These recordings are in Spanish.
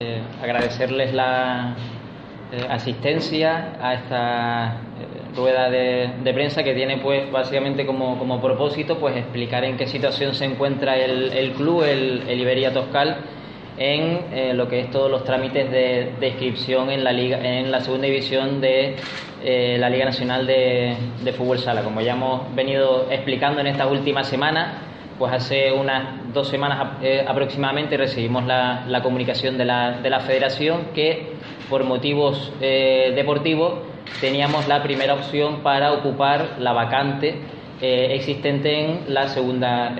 Eh, agradecerles la eh, asistencia a esta eh, rueda de, prensa que tiene pues básicamente como, propósito pues explicar en qué situación se encuentra el, club, el, Iberia Toscal, en lo que es todos los trámites de, inscripción en la liga, en la segunda división de la Liga Nacional de Fútbol Sala. Como ya hemos venido explicando en estas últimas semanas, pues hace unas dos semanas eh, aproximadamente recibimos la, comunicación de la, de la, federación que por motivos eh, deportivos teníamos la primera opción para ocupar la vacante eh, existente en la segunda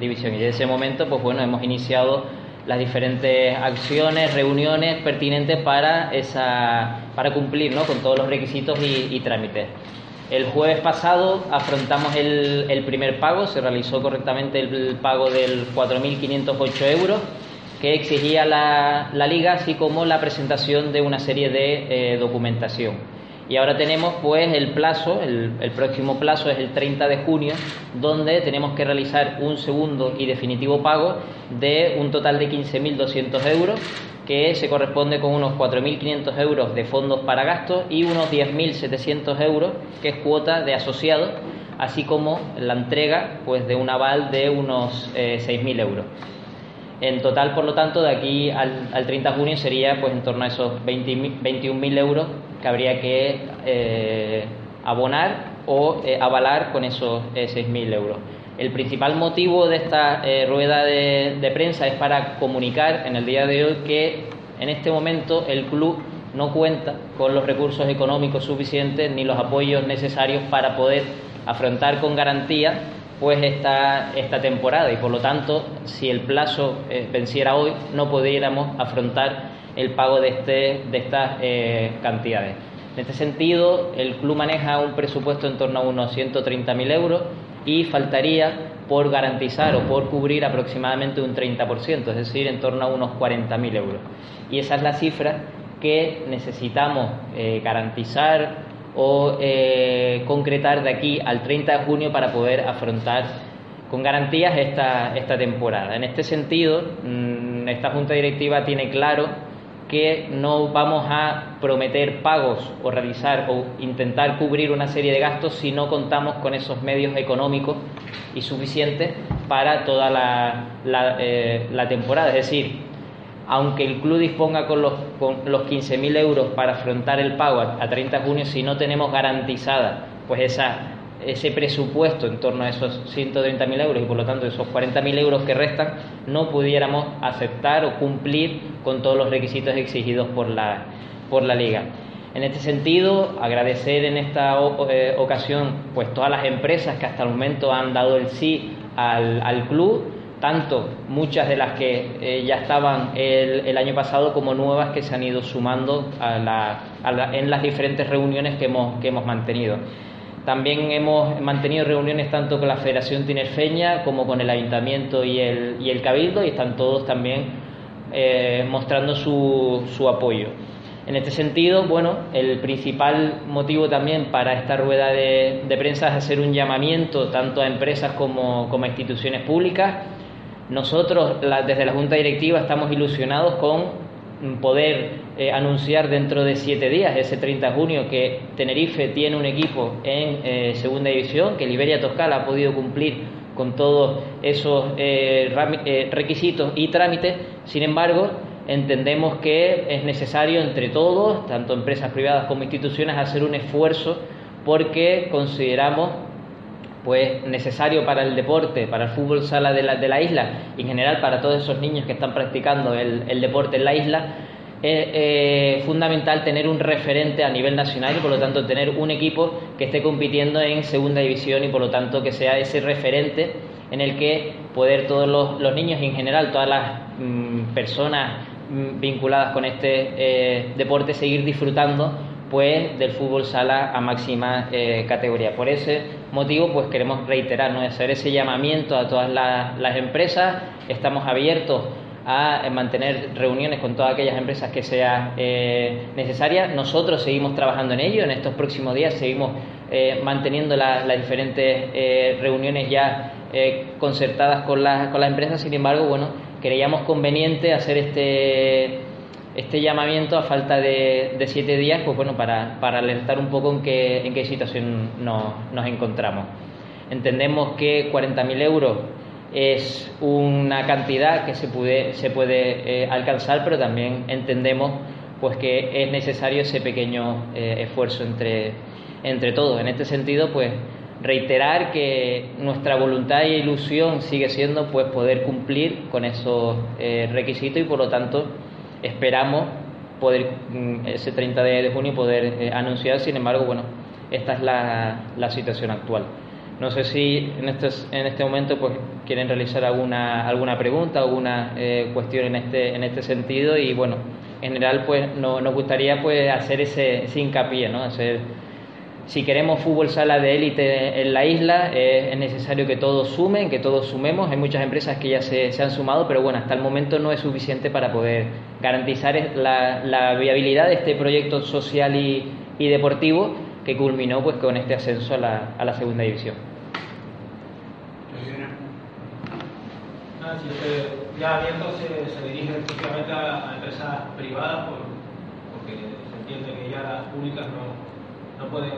división y desde ese momento pues bueno hemos iniciado las diferentes acciones, reuniones pertinentes para esa para cumplir ¿no? con todos los requisitos y trámites. El jueves pasado afrontamos el, primer pago, se realizó correctamente el pago del 4.508 euros que exigía la, liga, así como la presentación de una serie de eh, documentación. Y ahora tenemos pues el plazo, el, el, próximo plazo es el 30 de junio, donde tenemos que realizar un segundo y definitivo pago de un total de 15.200 euros que se corresponde con unos 4.500 euros de fondos para gastos y unos 10.700 euros, que es cuota de asociados, así como la entrega pues, de un aval de unos 6.000 eh, euros. En total, por lo tanto, de aquí al, 30 de junio sería pues, en torno a esos 21.000 euros que habría que eh, abonar o eh, avalar con esos 6.000 euros. El principal motivo de esta eh, rueda de, prensa es para comunicar en el día de hoy que en este momento el club no cuenta con los recursos económicos suficientes ni los apoyos necesarios para poder afrontar con garantía pues esta, esta temporada y por lo tanto si el plazo eh, venciera hoy no pudiéramos afrontar el pago de, este, de estas eh, cantidades. En este sentido, el club maneja un presupuesto en torno a unos 130.000 euros y faltaría por garantizar o por cubrir aproximadamente un 30%, es decir, en torno a unos 40.000 euros. Y esa es la cifra que necesitamos eh, garantizar o eh, concretar de aquí al 30 de junio para poder afrontar con garantías esta, esta temporada. En este sentido, mm, esta Junta Directiva tiene claro que no vamos a prometer pagos o realizar o intentar cubrir una serie de gastos si no contamos con esos medios económicos y suficientes para toda la, eh, temporada. Es decir, aunque el club disponga con los, con los 15.000 euros para afrontar el pago a, 30 de junio, si no tenemos garantizada pues esa ese presupuesto en torno a esos 130.000 euros y por lo tanto esos 40.000 euros que restan no pudiéramos aceptar o cumplir con todos los requisitos exigidos por la, por la liga. En este sentido, agradecer en esta eh, ocasión pues todas las empresas que hasta el momento han dado el sí al, club, tanto muchas de las que eh, ya estaban el, año pasado como nuevas que se han ido sumando en las diferentes reuniones que hemos, que hemos mantenido. También hemos mantenido reuniones tanto con la Federación Tinerfeña como con el Ayuntamiento y el, y el Cabildo y están todos también eh, mostrando su, su, apoyo. En este sentido, bueno, el principal motivo también para esta rueda de, prensa es hacer un llamamiento tanto a empresas como, como a instituciones públicas. Nosotros, desde la Junta Directiva, estamos ilusionados con poder eh, anunciar dentro de siete días, ese 30 de junio, que Tenerife tiene un equipo en eh, segunda división, que Liberia Toscala ha podido cumplir con todos esos eh, requisitos y trámites. Sin embargo, entendemos que es necesario entre todos, tanto empresas privadas como instituciones, hacer un esfuerzo porque consideramos pues necesario para el deporte, para el fútbol sala de la, de la isla y en general para todos esos niños que están practicando el, deporte en la isla, es eh, fundamental tener un referente a nivel nacional y por lo tanto tener un equipo que esté compitiendo en segunda división y por lo tanto que sea ese referente en el que poder todos los, niños y en general todas las mm, personas mm, vinculadas con este eh, deporte seguir disfrutando pues del fútbol sala a máxima eh, categoría. Por ese motivo, pues queremos reiterar, ¿no? hacer ese llamamiento a todas las, empresas. Estamos abiertos a mantener reuniones con todas aquellas empresas que sea eh, necesaria. Nosotros seguimos trabajando en ello. En estos próximos días seguimos eh, manteniendo las diferentes eh, reuniones ya concertadas con, con las empresas. Sin embargo, bueno, creíamos conveniente hacer este este llamamiento a falta de, siete días, pues bueno, para, alertar un poco en qué, en qué situación nos, encontramos. Entendemos que 40.000 euros es una cantidad que se puede, se puede eh, alcanzar, pero también entendemos pues que es necesario ese pequeño eh, esfuerzo entre, entre todos. En este sentido, pues reiterar que nuestra voluntad e ilusión sigue siendo pues poder cumplir con esos eh, requisitos y por lo tanto esperamos poder mm, ese 30 de, junio poder eh, anunciar, sin embargo, bueno, esta es la, la, situación actual. No sé si en este, en este momento pues quieren realizar alguna, alguna pregunta, alguna eh, cuestión en este, en este sentido y bueno, en general pues no, nos gustaría pues hacer ese, hincapié. Hacer si queremos fútbol sala de élite en la isla, eh, es necesario que todos sumen, que todos sumemos. Hay muchas empresas que ya se, han sumado, pero bueno, hasta el momento no es suficiente para poder garantizar la, viabilidad de este proyecto social y, deportivo que culminó pues con este ascenso a la, segunda división. Ah, ya abierto se, se dirige exclusivamente a, empresas privadas porque se entiende que ya las públicas no, pueden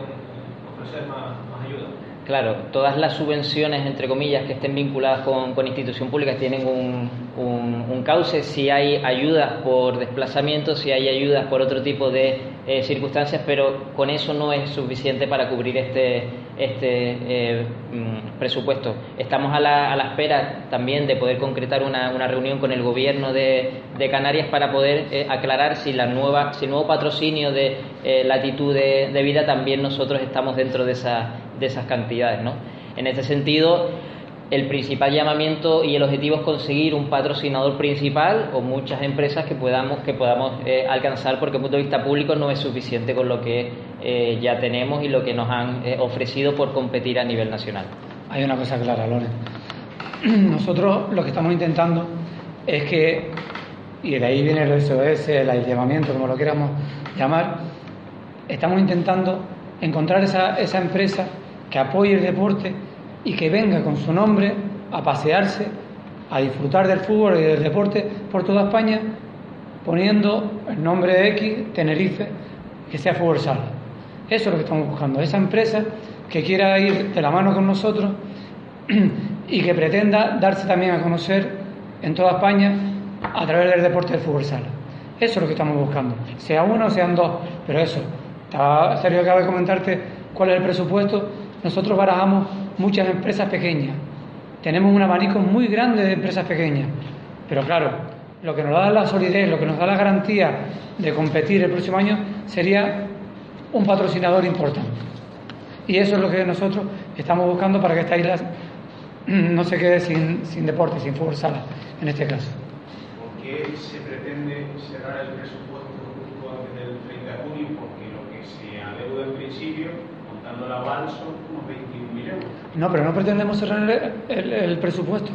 ofrecer más, ayuda. Claro, todas las subvenciones, entre comillas, que estén vinculadas con, con institución pública tienen un, un, cauce. Si hay ayudas por desplazamiento, si hay ayudas por otro tipo de eh, circunstancias, pero con eso no es suficiente para cubrir este, este eh, mm, presupuesto. Estamos a la, a la, espera también de poder concretar una, una reunión con el gobierno de, de Canarias para poder eh, aclarar si la nueva, si el nuevo patrocinio de latitud de, de, vida también nosotros estamos dentro de, esa, de esas cantidades. ¿no? En este sentido, el principal llamamiento y el objetivo es conseguir un patrocinador principal o muchas empresas que podamos, que podamos eh, alcanzar porque desde el punto de vista público no es suficiente con lo que eh, ya tenemos y lo que nos han eh, ofrecido por competir a nivel nacional. Hay una cosa clara, Lore. Nosotros lo que estamos intentando es que, y de ahí viene el SOS, el llamamiento, como lo queramos llamar, estamos intentando encontrar esa, esa empresa que apoye el deporte y que venga con su nombre a pasearse, a disfrutar del fútbol y del deporte por toda España, poniendo el nombre de X, Tenerife, que sea fútbol sala. Eso es lo que estamos buscando, esa empresa que quiera ir de la mano con nosotros y que pretenda darse también a conocer en toda España a través del deporte del fútbol sala. Eso es lo que estamos buscando, sea uno o sean dos, pero eso. Sergio acaba de comentarte cuál es el presupuesto. Nosotros barajamos muchas empresas pequeñas. Tenemos un abanico muy grande de empresas pequeñas. Pero claro, lo que nos da la solidez, lo que nos da la garantía de competir el próximo año sería un patrocinador importante. Y eso es lo que nosotros estamos buscando para que esta isla no se quede sin, sin deporte, sin fútbol sala, en este caso. ¿Por qué se pretende cerrar el presupuesto antes del 30 de junio? Porque lo que se adeuda en principio, contando la aval, son unos 21.000 euros. No, pero no pretendemos cerrar el, presupuesto.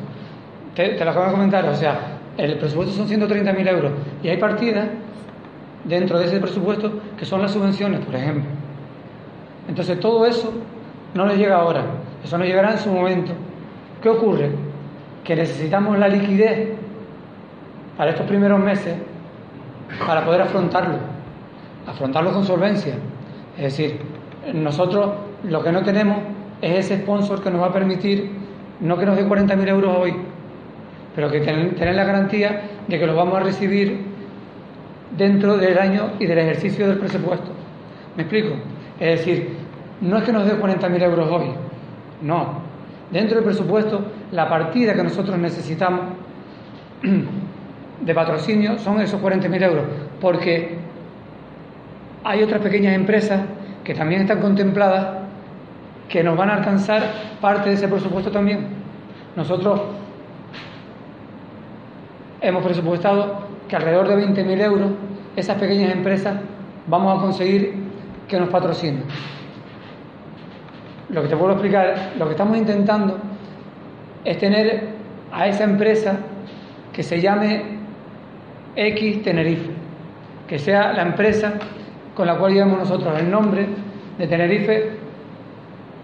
Te, lo acabo de comentar, o sea, el presupuesto son 130.000 euros y hay partidas dentro de ese presupuesto que son las subvenciones, por ejemplo. Entonces todo eso no le llega ahora, eso no llegará en su momento. ¿Qué ocurre? Que necesitamos la liquidez para estos primeros meses para poder afrontarlo, afrontarlo con solvencia. Es decir, nosotros lo que no tenemos es ese sponsor que nos va a permitir, no que nos dé 40.000 euros hoy, pero que tener, la garantía de que lo vamos a recibir dentro del año y del ejercicio del presupuesto. ¿Me explico? Es decir, no es que nos dé 40.000 euros hoy, no. Dentro del presupuesto, la partida que nosotros necesitamos de patrocinio son esos 40.000 euros, porque hay otras pequeñas empresas que también están contempladas que nos van a alcanzar parte de ese presupuesto también. Nosotros hemos presupuestado que alrededor de 20.000 euros esas pequeñas empresas vamos a conseguir que nos patrocinen. Lo que te puedo explicar, lo que estamos intentando es tener a esa empresa que se llame X Tenerife, que sea la empresa con la cual llevamos nosotros el nombre de Tenerife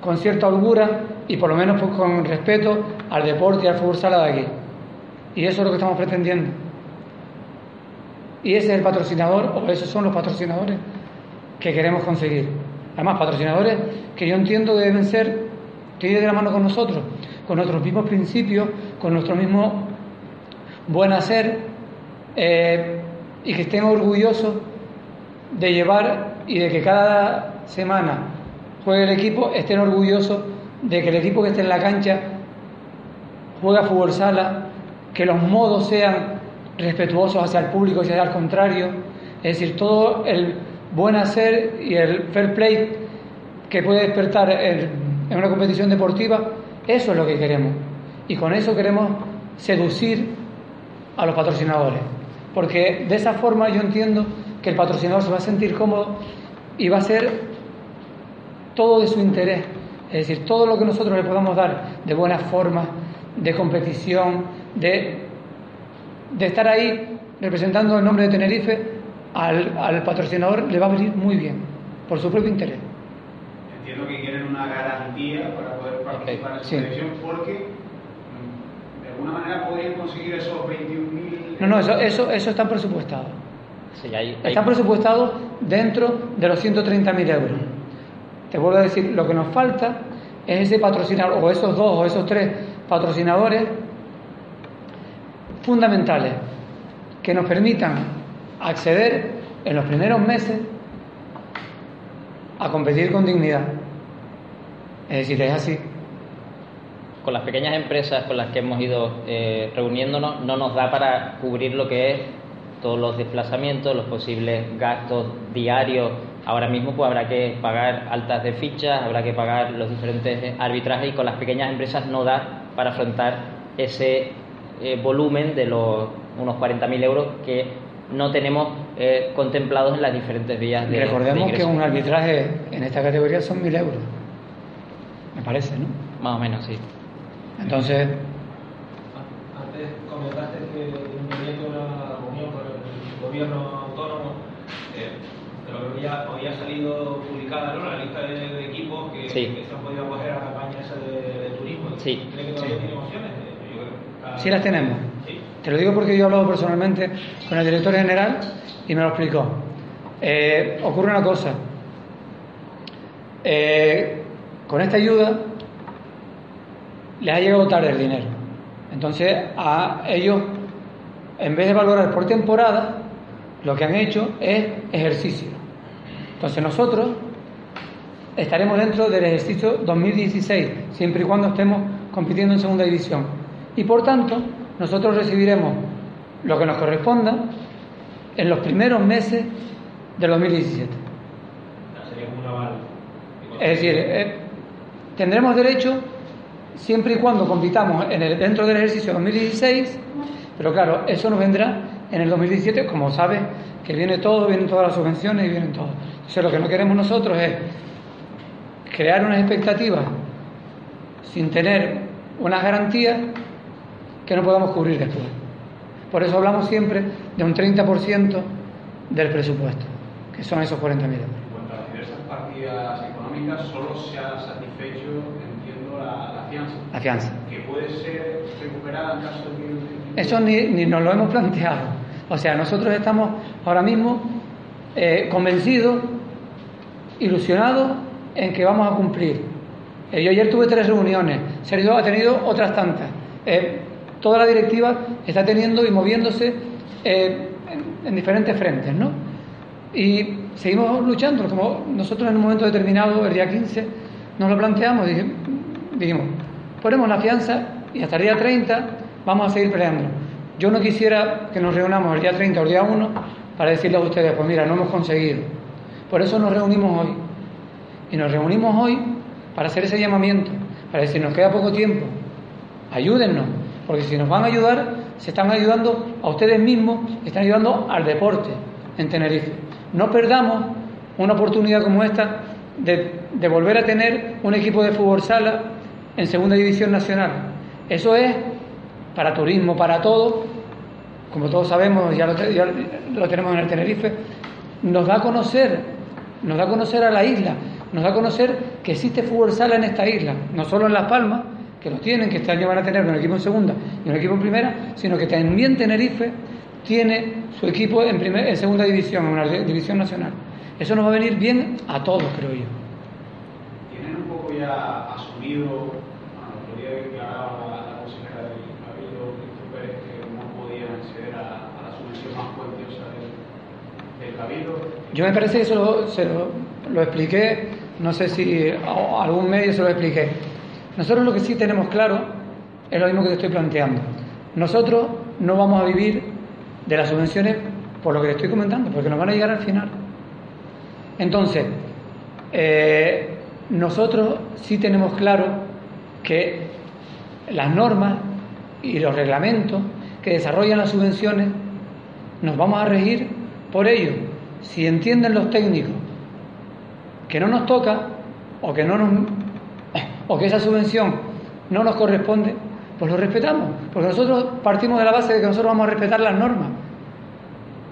con cierta holgura y por lo menos pues, con respeto al deporte y al fútbol sala de aquí. Y eso es lo que estamos pretendiendo. Y ese es el patrocinador, o esos son los patrocinadores que queremos conseguir. Además, patrocinadores que yo entiendo deben ser, que de la mano con nosotros, con nuestros mismos principios, con nuestro mismo buen hacer, eh, y que estén orgullosos de llevar y de que cada semana juegue el equipo, estén orgullosos de que el equipo que esté en la cancha juega fútbol sala, que los modos sean respetuosos hacia el público y hacia el contrario, es decir, todo el buen hacer y el fair play que puede despertar en, una competición deportiva, eso es lo que queremos. Y con eso queremos seducir a los patrocinadores. Porque de esa forma yo entiendo que el patrocinador se va a sentir cómodo y va a ser todo de su interés. Es decir, todo lo que nosotros le podamos dar de buenas formas, de competición, de, de estar ahí representando el nombre de Tenerife, al, al patrocinador le va a venir muy bien, por su propio interés. Entiendo que quieren una garantía para poder participar en esa Sí. selección porque mm, de alguna manera podrían conseguir esos 21.000 No, no, eso, eso, eso está presupuestado. Sí, hay- hay- Está presupuestado dentro de los 130.000 euros. Te vuelvo a decir, lo que nos falta es ese patrocinador, o esos dos o esos tres patrocinadores fundamentales que nos permitan acceder en los primeros meses a competir con dignidad. Es decir, es así. con las pequeñas empresas con las que hemos ido eh, reuniéndonos no nos da para cubrir lo que es todos los desplazamientos, los posibles gastos diarios. Ahora mismo pues habrá que pagar altas de fichas, habrá que pagar los diferentes arbitrajes y con las pequeñas empresas no da para afrontar ese eh, volumen de los unos 40.000 euros que no tenemos eh, contemplados en las diferentes vías de Recordemos de que un arbitraje en esta categoría son 1.000 euros. Me parece, ¿no? Más o menos, sí. Entonces, Antes comentaste que teniendo una reunión con el gobierno autónomo, eh, pero que ya había salido publicada ¿no? la lista de, de equipos que, Sí. que se han podido acoger a la campaña esa de, de turismo. Sí. ¿Cree que todavía Sí. tiene opciones? Eh, yo creo que está- sí las tenemos. Te lo digo porque yo he hablado personalmente con el director general y me lo explicó. Eh, ocurre una cosa. Eh, con esta ayuda les ha llegado tarde el dinero. Entonces a ellos, en vez de valorar por temporada, lo que han hecho es ejercicio. Entonces nosotros estaremos dentro del ejercicio 2016, siempre y cuando estemos compitiendo en segunda división. Y por tanto, nosotros recibiremos lo que nos corresponda en los primeros meses del 2017. Sería como un aval. Es decir, eh, tendremos derecho siempre y cuando compitamos en el, dentro del ejercicio 2016, pero claro, eso nos vendrá en el 2017, como sabes, que viene todo, vienen todas las subvenciones y vienen todo. Entonces lo que no queremos nosotros es crear unas expectativas sin tener unas garantías que no podamos cubrir después. Por eso hablamos siempre de un 30% del presupuesto, que son esos 40.000 euros. En cuanto a las diversas partidas económicas, solo se ha satisfecho, entiendo, la, la fianza, La fianza. que puede ser recuperada en caso de que... Eso ni, ni nos lo hemos planteado. O sea, nosotros estamos ahora mismo eh, convencidos, ilusionados en que vamos a cumplir. Eh, yo ayer tuve tres reuniones, Sergio ha tenido otras tantas. Eh, toda la directiva está teniendo y moviéndose eh, en, en diferentes frentes, ¿no? Y seguimos luchando, como nosotros en un momento determinado, el día 15, nos lo planteamos, dijimos, ponemos la fianza y hasta el día 30 vamos a seguir peleando. Yo no quisiera que nos reunamos el día 30 o el día 1 para decirles a ustedes, pues mira, no hemos conseguido. Por eso nos reunimos hoy. Y nos reunimos hoy para hacer ese llamamiento, para decir, nos queda poco tiempo, ayúdennos, porque si nos van a ayudar, se están ayudando a ustedes mismos, están ayudando al deporte en Tenerife. No perdamos una oportunidad como esta de, volver a tener un equipo de fútbol sala en segunda división nacional. Eso es para turismo, para todo, como todos sabemos, ya lo, ya lo tenemos en el Tenerife, nos da a conocer, nos da a conocer a la isla, nos da a conocer que existe fútbol sala en esta isla, no solo en Las Palmas, que lo tienen, que este año van a tener un equipo en segunda y un equipo en primera, sino que también Tenerife tiene su equipo en, primer, en segunda división, en una división nacional. Eso nos va a venir bien a todos, creo yo. ¿Tienen un poco ya asumido, bueno, día declaraba la, la consejera del Cabildo, Cristo Pérez, que no podían acceder a, a la subvención más cuantiosa del, del Cabildo? Yo me parece que eso lo, se lo, lo expliqué, no sé si a algún medio se lo expliqué. Nosotros lo que sí tenemos claro es lo mismo que te estoy planteando. Nosotros no vamos a vivir de las subvenciones por lo que te estoy comentando, porque nos van a llegar al final. Entonces, eh, nosotros sí tenemos claro que las normas y los reglamentos que desarrollan las subvenciones nos vamos a regir por ello. Si entienden los técnicos que no nos toca o que no nos o que esa subvención no nos corresponde, pues lo respetamos, porque nosotros partimos de la base de que nosotros vamos a respetar las normas.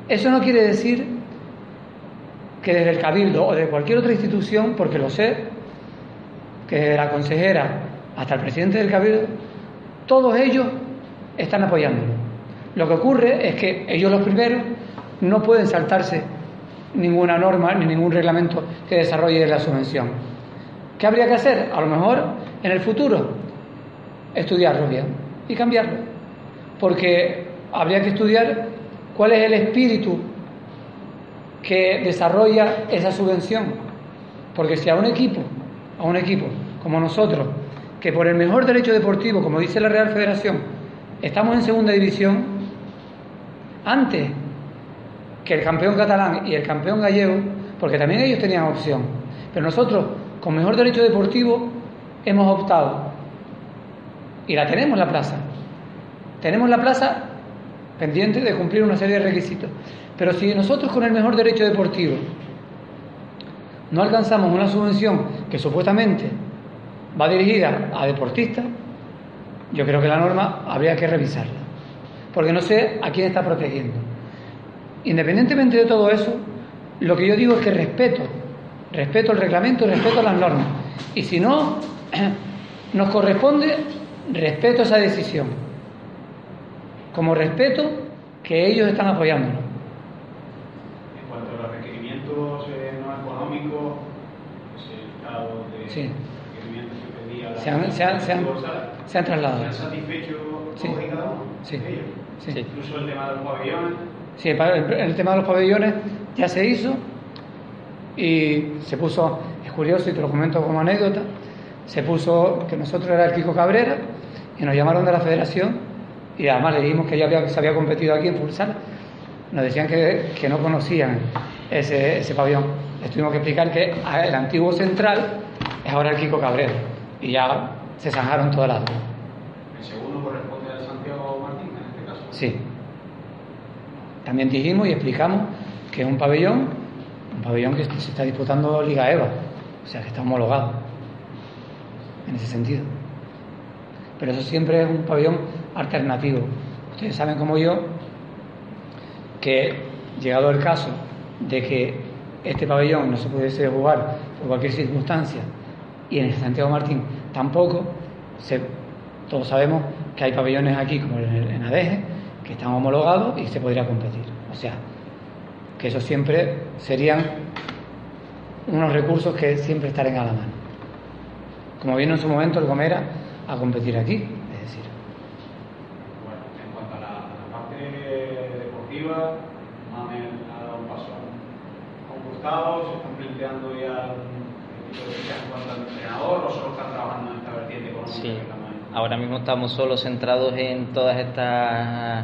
Eso no quiere decir que desde el Cabildo o de cualquier otra institución, porque lo sé, que desde la consejera hasta el presidente del Cabildo, todos ellos están apoyándolo. Lo que ocurre es que ellos los primeros no pueden saltarse ninguna norma ni ningún reglamento que desarrolle la subvención. ¿Qué habría que hacer? A lo mejor en el futuro estudiarlo bien y cambiarlo. Porque habría que estudiar cuál es el espíritu que desarrolla esa subvención. Porque si a un equipo, a un equipo como nosotros, que por el mejor derecho deportivo, como dice la Real Federación, estamos en segunda división, antes que el campeón catalán y el campeón gallego, porque también ellos tenían opción, pero nosotros, con mejor derecho deportivo, hemos optado, y la tenemos la plaza, tenemos la plaza pendiente de cumplir una serie de requisitos, pero si nosotros con el mejor derecho deportivo no alcanzamos una subvención que supuestamente va dirigida a deportistas, yo creo que la norma habría que revisarla, porque no sé a quién está protegiendo. Independientemente de todo eso, lo que yo digo es que respeto, respeto el reglamento, respeto las normas. Y si no nos corresponde, respeto esa decisión. Como respeto que ellos están apoyándonos. En cuanto a los requerimientos eh, no económicos, pues el estado de Sí. requerimientos que pedía la Se han- se han- se han- se han trasladado. ¿se han satisfecho Sí. todos y cada uno Sí. de ellos? Sí. Incluso el tema de los pabellones. Sí, el tema de los pabellones ya se hizo y se puso, es curioso y te lo comento como anécdota, se puso que nosotros era el Kiko Cabrera y nos llamaron de la federación y además le dijimos que ya había, se había competido aquí en futsal. Nos decían que, que no conocían ese, ese pabellón. Les tuvimos que explicar que el antiguo central es ahora el Kiko Cabrera y ya se zanjaron todas las dudas. El segundo corresponde al Santiago Martín, en este caso. Sí. También dijimos y explicamos que es un pabellón, un pabellón que se está disputando Liga EVA, o sea que está homologado en ese sentido. Pero eso siempre es un pabellón alternativo. Ustedes saben como yo que llegado el caso de que este pabellón no se pudiese jugar por cualquier circunstancia y en el Santiago Martín tampoco, se- todos sabemos que hay pabellones aquí como en, el- en Adeje que están homologados y se podría competir. O sea, que eso siempre serían unos recursos que siempre estarán a la mano. Como vino en su momento el Gomera a competir aquí, es decir. Bueno, en cuanto a la, a la parte deportiva, Mamel ha dado un paso a un costado, se están planteando ya en cuanto al entrenador o solo están trabajando en esta vertiente económica Sí, ahora mismo estamos solo centrados en todas estas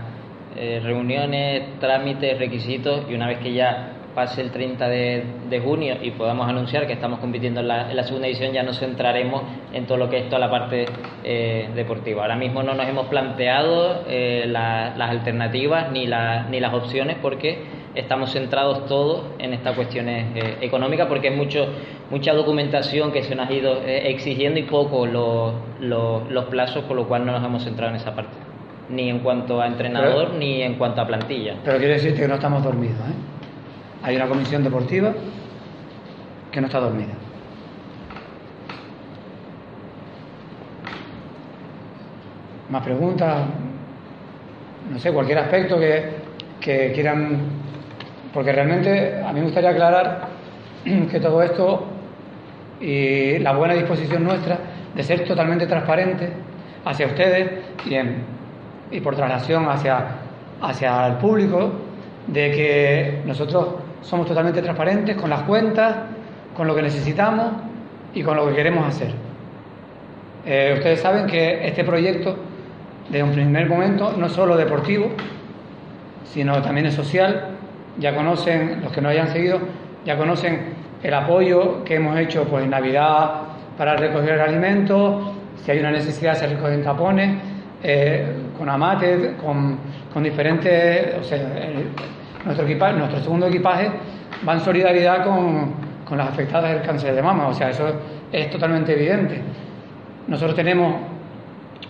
eh, reuniones, trámites, requisitos y una vez que ya pase el 30 de, de junio y podamos anunciar que estamos compitiendo en la, en la segunda edición, ya nos centraremos en todo lo que es toda la parte eh, deportiva. Ahora mismo no nos hemos planteado eh, la- las alternativas ni, la- ni las opciones porque estamos centrados todos en estas cuestiones eh, económicas porque es mucho mucha documentación que se nos ha ido eh, exigiendo y poco los, los, los plazos, con lo cual no nos hemos centrado en esa parte, ni en cuanto a entrenador Pero- ni en cuanto a plantilla. Pero quiero decirte que no estamos dormidos. ¿eh? Hay una comisión deportiva que no está dormida. Más preguntas, no sé, cualquier aspecto que, que quieran, porque realmente a mí me gustaría aclarar que todo esto y la buena disposición nuestra de ser totalmente transparentes hacia ustedes y, y por traslación hacia, hacia el público, de que nosotros somos totalmente transparentes con las cuentas, con lo que necesitamos y con lo que queremos hacer. Eh, ustedes saben que este proyecto, de un primer momento, no es solo deportivo, sino también es social. Ya conocen, los que no hayan seguido, ya conocen el apoyo que hemos hecho pues, en Navidad para recoger alimentos, si hay una necesidad se recogen tapones, eh, con amates, con, con, diferentes, o sea, nuestro, equipaje, nuestro segundo equipaje va en solidaridad con, con las afectadas del cáncer de mama, o sea, eso es totalmente evidente. Nosotros tenemos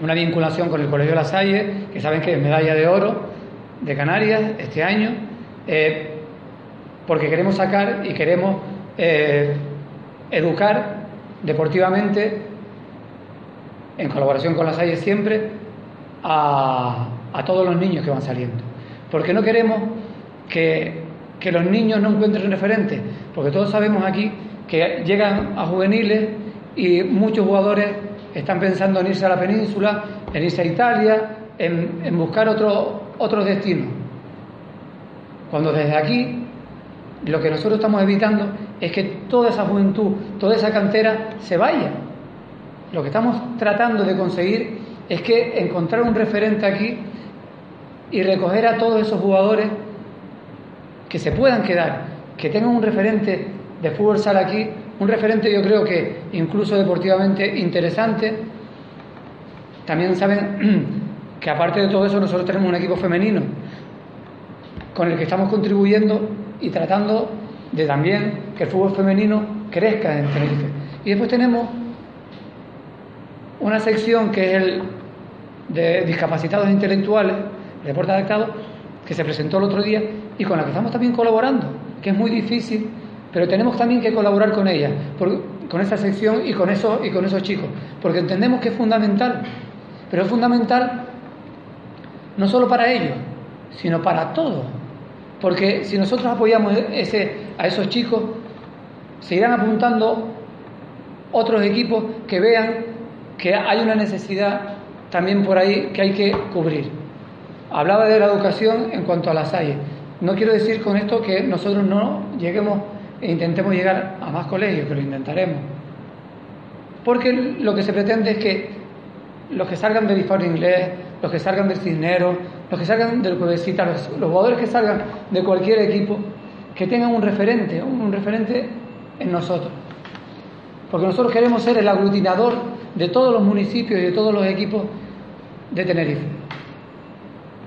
una vinculación con el Colegio de La Salle, que saben que es medalla de oro de Canarias este año, eh, porque queremos sacar y queremos eh, educar deportivamente, en colaboración con La Salle siempre, a, a todos los niños que van saliendo. Porque no queremos que, que los niños no encuentren referentes, porque todos sabemos aquí que llegan a juveniles y muchos jugadores están pensando en irse a la península, en irse a Italia, en, buscar otro, otros destinos. Cuando desde aquí lo que nosotros estamos evitando es que toda esa juventud, toda esa cantera se vaya. Lo que estamos tratando de conseguir es que encontrar un referente aquí y recoger a todos esos jugadores que se puedan quedar, que tengan un referente de fútbol sala aquí, un referente yo creo que incluso deportivamente interesante. También saben que aparte de todo eso nosotros tenemos un equipo femenino con el que estamos contribuyendo y tratando de también que el fútbol femenino crezca en Tenerife. Y después tenemos una sección que es el de discapacitados intelectuales, deporte adaptado, que se presentó el otro día y con la que estamos también colaborando, que es muy difícil, pero tenemos también que colaborar con ella, con esa sección y con, eso, y con esos chicos, porque entendemos que es fundamental, pero es fundamental no solo para ellos, sino para todos, porque si nosotros apoyamos ese, a esos chicos, se irán apuntando otros equipos que vean que hay una necesidad también por ahí que hay que cubrir. Hablaba de la educación en cuanto a las hay. No quiero decir con esto que nosotros no lleguemos e intentemos llegar a más colegios, que lo intentaremos. Porque lo que se pretende es que los que salgan del disparo inglés, los que salgan del Cisnero, los que salgan del Cuevecita, los, los, jugadores que salgan de cualquier equipo, que tengan un referente, un referente en nosotros. Porque nosotros queremos ser el aglutinador de todos los municipios y de todos los equipos de Tenerife.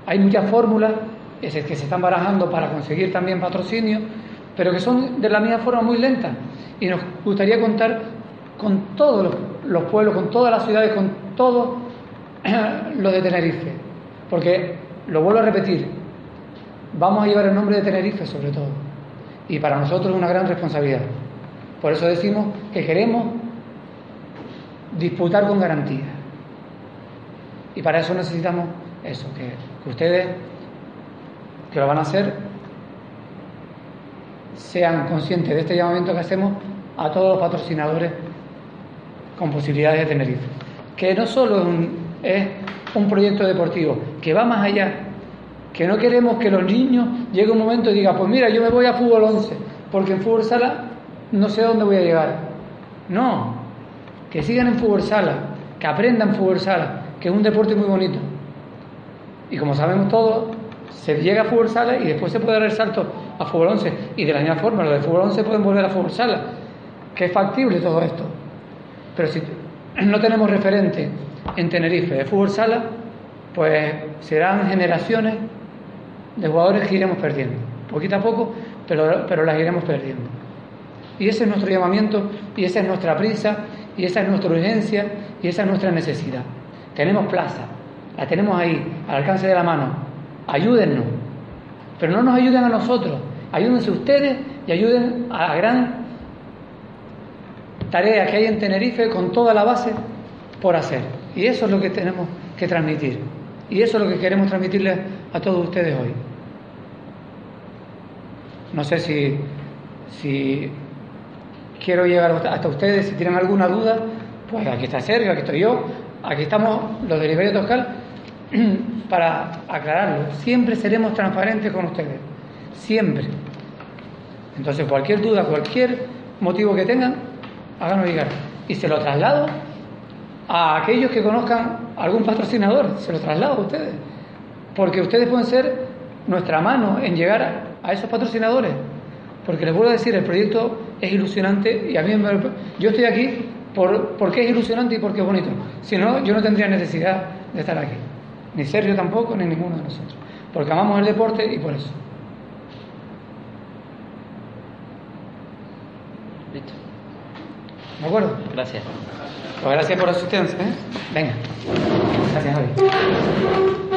Hay muchas fórmulas que se están barajando para conseguir también patrocinio, pero que son de la misma forma muy lentas. Y nos gustaría contar con todos los, los pueblos, con todas las ciudades, con todo lo de Tenerife. Porque, lo vuelvo a repetir, vamos a llevar el nombre de Tenerife sobre todo. Y para nosotros es una gran responsabilidad. Por eso decimos que queremos disputar con garantía. Y para eso necesitamos eso, que, ustedes, que lo van a hacer, sean conscientes de este llamamiento que hacemos a todos los patrocinadores con posibilidades de Tenerife. Que no solo es un, es un proyecto deportivo, que va más allá, que no queremos que los niños llegue un momento y digan, pues mira, yo me voy a fútbol 11, porque en fútbol sala no sé a dónde voy a llegar. No, que sigan en fútbol sala, que aprendan fútbol sala, que es un deporte muy bonito. Y como sabemos todos, se llega a fútbol sala y después se puede dar el salto a fútbol 11. Y de la misma forma, los de fútbol 11 pueden volver a fútbol sala, que es factible todo esto. Pero si no tenemos referente en Tenerife de fútbol sala, pues serán generaciones de jugadores que iremos perdiendo, poquito a poco, pero, pero las iremos perdiendo. Y ese es nuestro llamamiento, y esa es nuestra prisa, y esa es nuestra urgencia, y esa es nuestra necesidad. Tenemos plaza, la tenemos ahí, al alcance de la mano. Ayúdennos, pero no nos ayuden a nosotros, ayúdense ustedes y ayuden a la gran tarea que hay en Tenerife con toda la base por hacer. Y eso es lo que tenemos que transmitir. Y eso es lo que queremos transmitirles a todos ustedes hoy. No sé si, si quiero llegar hasta ustedes, si tienen alguna duda, pues aquí está Sergio, aquí estoy yo, aquí estamos los de Liberia Toscal para aclararlo. Siempre seremos transparentes con ustedes, siempre. Entonces, cualquier duda, cualquier motivo que tengan, háganlo llegar. Y se lo traslado a aquellos que conozcan algún patrocinador, se lo traslado a ustedes. Porque ustedes pueden ser nuestra mano en llegar a esos patrocinadores. Porque les vuelvo a decir, el proyecto es ilusionante y a mí me, yo estoy aquí por, porque es ilusionante y porque es bonito. Si no, yo no tendría necesidad de estar aquí. Ni Sergio tampoco, ni ninguno de nosotros. Porque amamos el deporte y por eso. Listo. ¿De acuerdo? Gracias. Pues gracias por la asistencia. ¿eh? Venga. Gracias, Javi.